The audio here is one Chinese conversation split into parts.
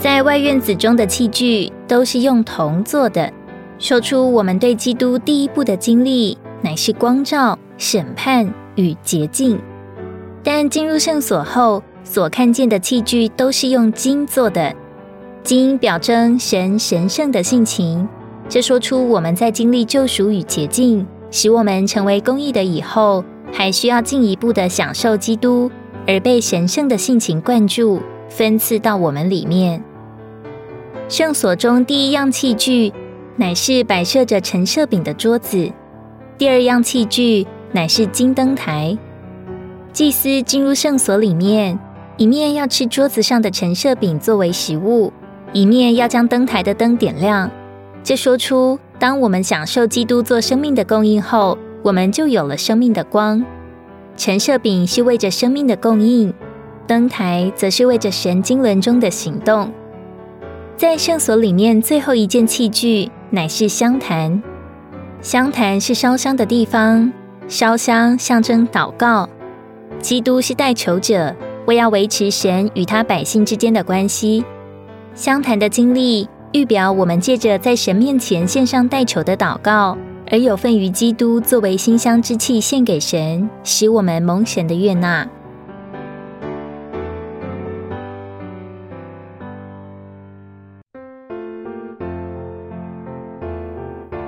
在外院子中的器具都是用铜做的，说出我们对基督第一步的经历，乃是光照、审判与洁净。但进入圣所后，所看见的器具都是用金做的，金表征神神圣的性情。这说出我们在经历救赎与洁净，使我们成为公义的以后，还需要进一步的享受基督，而被神圣的性情灌注，分赐到我们里面。圣所中第一样器具，乃是摆设着陈设饼的桌子；第二样器具，乃是金灯台。祭司进入圣所里面，一面要吃桌子上的陈设饼作为食物，一面要将灯台的灯点亮。这说出，当我们享受基督做生命的供应后，我们就有了生命的光。陈设饼是为着生命的供应，灯台则是为着神经轮中的行动。在圣所里面，最后一件器具乃是香坛。香坛是烧香的地方，烧香象征祷告。基督是代求者，为要维持神与他百姓之间的关系。香坛的经历预表我们借着在神面前献上代求的祷告，而有份于基督作为馨香之气献给神，使我们蒙神的悦纳。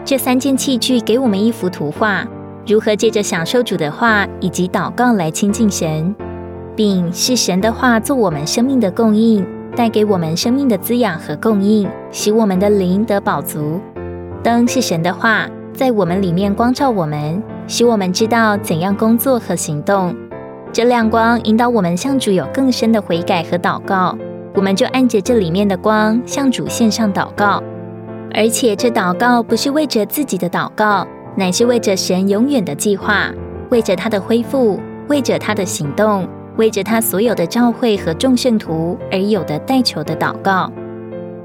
这三件器具给我们一幅图画，如何借着享受主的话以及祷告来亲近神，并是神的话做我们生命的供应，带给我们生命的滋养和供应，使我们的灵得饱足。灯是神的话，在我们里面光照我们，使我们知道怎样工作和行动。这亮光引导我们向主有更深的悔改和祷告，我们就按着这里面的光向主献上祷告。而且这祷告不是为着自己的祷告，乃是为着神永远的计划，为着他的恢复，为着他的行动，为着他所有的召会和众圣徒而有的代求的祷告。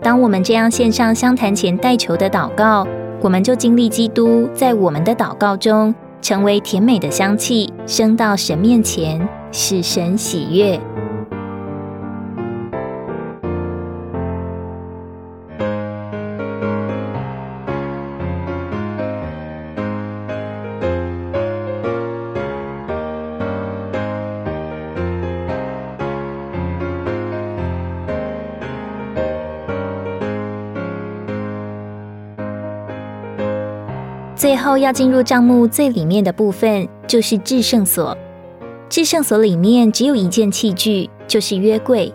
当我们这样献上香坛前代求的祷告，我们就经历基督在我们的祷告中成为甜美的香气，升到神面前，使神喜悦。最后要进入帐幕最里面的部分，就是至圣所。至圣所里面只有一件器具，就是约柜。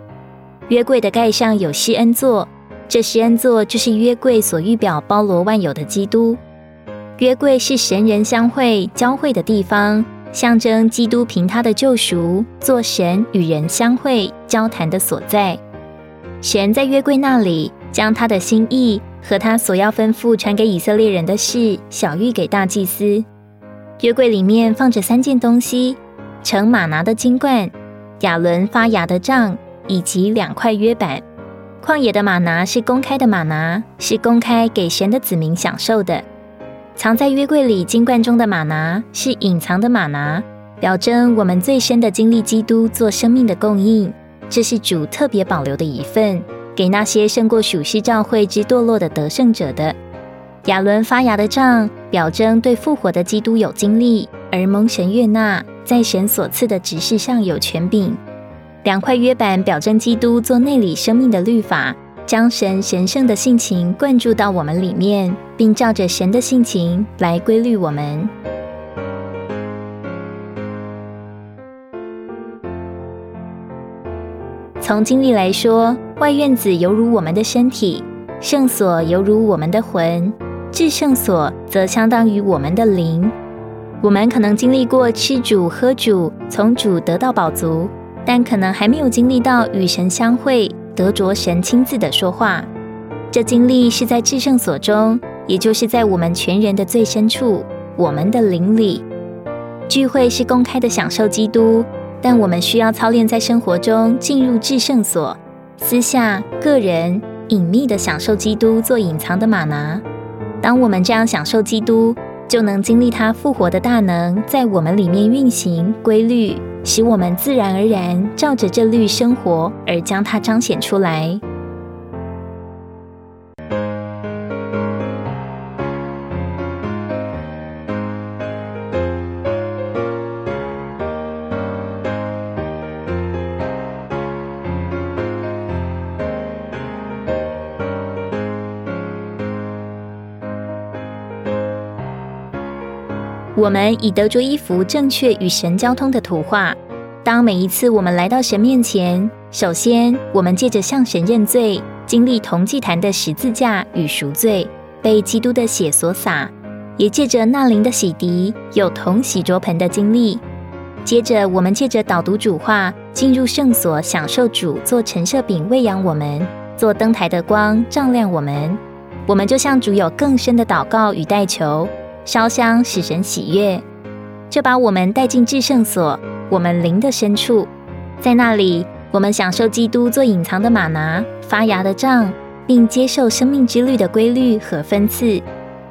约柜的盖上有施恩座，这施恩座就是约柜所预表包罗万有的基督。约柜是神人相会交汇的地方，象征基督凭他的救赎，做神与人相会交谈的所在。神在约柜那里，将他的心意。和他所要吩咐传给以色列人的事，小玉给大祭司。约柜里面放着三件东西：盛马拿的金罐、亚伦发芽的杖，以及两块约板。旷野的马拿是公开的马拿，是公开给神的子民享受的；藏在约柜里金罐中的马拿是隐藏的马拿，表征我们最深的经历基督做生命的供应，这是主特别保留的一份。给那些胜过属世教会之堕落的得胜者的亚伦发芽的杖，表征对复活的基督有经历，而蒙神悦纳，在神所赐的指示上有权柄。两块约板表征基督做内里生命的律法，将神神圣的性情灌注到我们里面，并照着神的性情来规律我们。从经历来说。外院子犹如我们的身体，圣所犹如我们的魂，至圣所则相当于我们的灵。我们可能经历过吃主喝主，从主得到饱足，但可能还没有经历到与神相会，得着神亲自的说话。这经历是在至圣所中，也就是在我们全人的最深处，我们的灵里。聚会是公开的享受基督，但我们需要操练在生活中进入至圣所。私下、个人、隐秘的享受基督做隐藏的马拿。当我们这样享受基督，就能经历他复活的大能在我们里面运行规律，使我们自然而然照着这律生活，而将它彰显出来。我们已得着一幅正确与神交通的图画。当每一次我们来到神面前，首先我们借着向神认罪，经历同祭坛的十字架与赎罪，被基督的血所洒，也借着那灵的洗涤，有同洗濯盆的经历。接着，我们借着导读主话，进入圣所，享受主做陈设饼喂养我们，做灯台的光照亮我们。我们就向主有更深的祷告与代求。烧香使神喜悦，就把我们带进至圣所，我们灵的深处，在那里，我们享受基督做隐藏的马拿、发芽的杖，并接受生命之律的规律和分赐。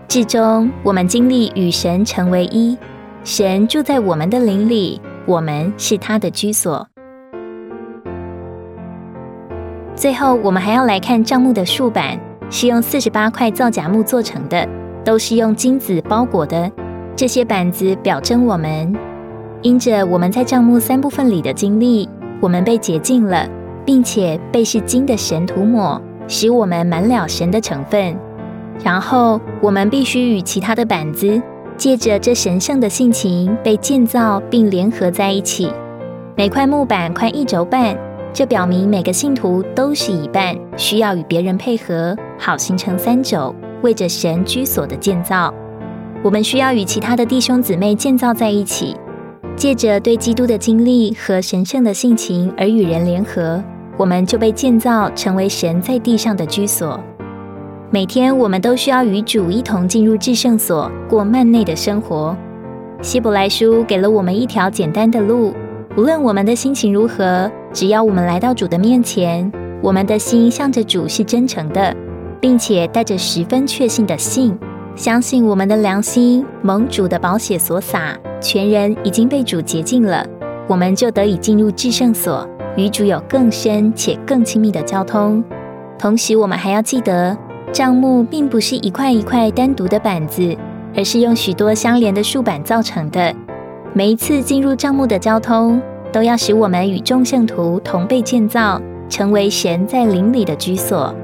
至终，我们经历与神成为一，神住在我们的灵里，我们是他的居所。最后，我们还要来看帐幕的竖板，是用四十八块造假木做成的。都是用金子包裹的，这些板子表征我们，因着我们在账目三部分里的经历，我们被洁净了，并且被是金的神涂抹，使我们满了神的成分。然后我们必须与其他的板子，借着这神圣的性情被建造并联合在一起。每块木板宽一轴半，这表明每个信徒都是一半，需要与别人配合，好形成三轴。为着神居所的建造，我们需要与其他的弟兄姊妹建造在一起，借着对基督的经历和神圣的性情而与人联合，我们就被建造成为神在地上的居所。每天，我们都需要与主一同进入至圣所，过幔内的生活。希伯来书给了我们一条简单的路，无论我们的心情如何，只要我们来到主的面前，我们的心向着主是真诚的。并且带着十分确信的信，相信我们的良心蒙主的宝血所洒，全人已经被主洁净了，我们就得以进入至圣所，与主有更深且更亲密的交通。同时，我们还要记得，帐幕并不是一块一块单独的板子，而是用许多相连的竖板造成的。每一次进入帐幕的交通，都要使我们与众圣徒同被建造，成为神在灵里的居所。